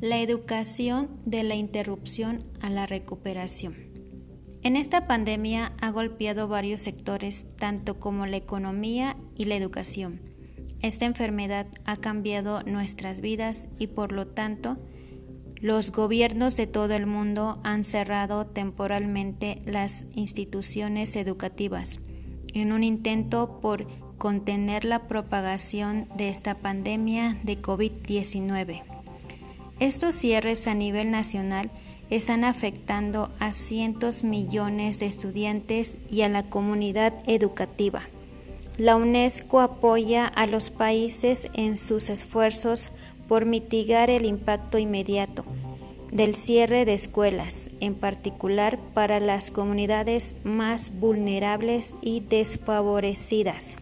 La educación de la interrupción a la recuperación. En esta pandemia ha golpeado varios sectores, tanto como la economía y la educación. Esta enfermedad ha cambiado nuestras vidas y por lo tanto los gobiernos de todo el mundo han cerrado temporalmente las instituciones educativas en un intento por contener la propagación de esta pandemia de COVID-19. Estos cierres a nivel nacional están afectando a cientos millones de estudiantes y a la comunidad educativa. La UNESCO apoya a los países en sus esfuerzos por mitigar el impacto inmediato del cierre de escuelas, en particular para las comunidades más vulnerables y desfavorecidas.